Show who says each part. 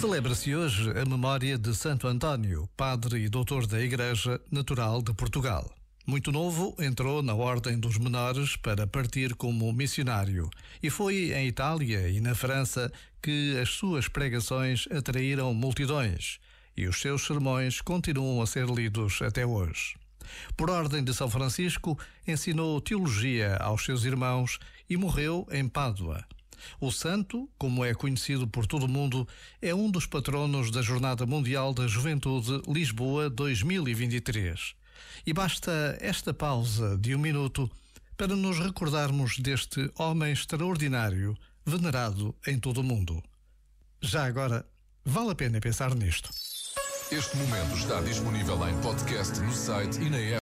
Speaker 1: Celebra-se hoje a memória de Santo António, padre e doutor da Igreja, natural de Portugal. Muito novo, entrou na Ordem dos Menores para partir como missionário e foi em Itália e na França que as suas pregações atraíram multidões e os seus sermões continuam a ser lidos até hoje. Por ordem de São Francisco, ensinou teologia aos seus irmãos e morreu em Pádua. O santo, como é conhecido por todo o mundo, é um dos patronos da Jornada Mundial da Juventude Lisboa 2023. E basta esta pausa de um minuto para nos recordarmos deste homem extraordinário, venerado em todo o mundo. Já agora, vale a pena pensar nisto.
Speaker 2: Este momento está disponível em podcast no site e na app.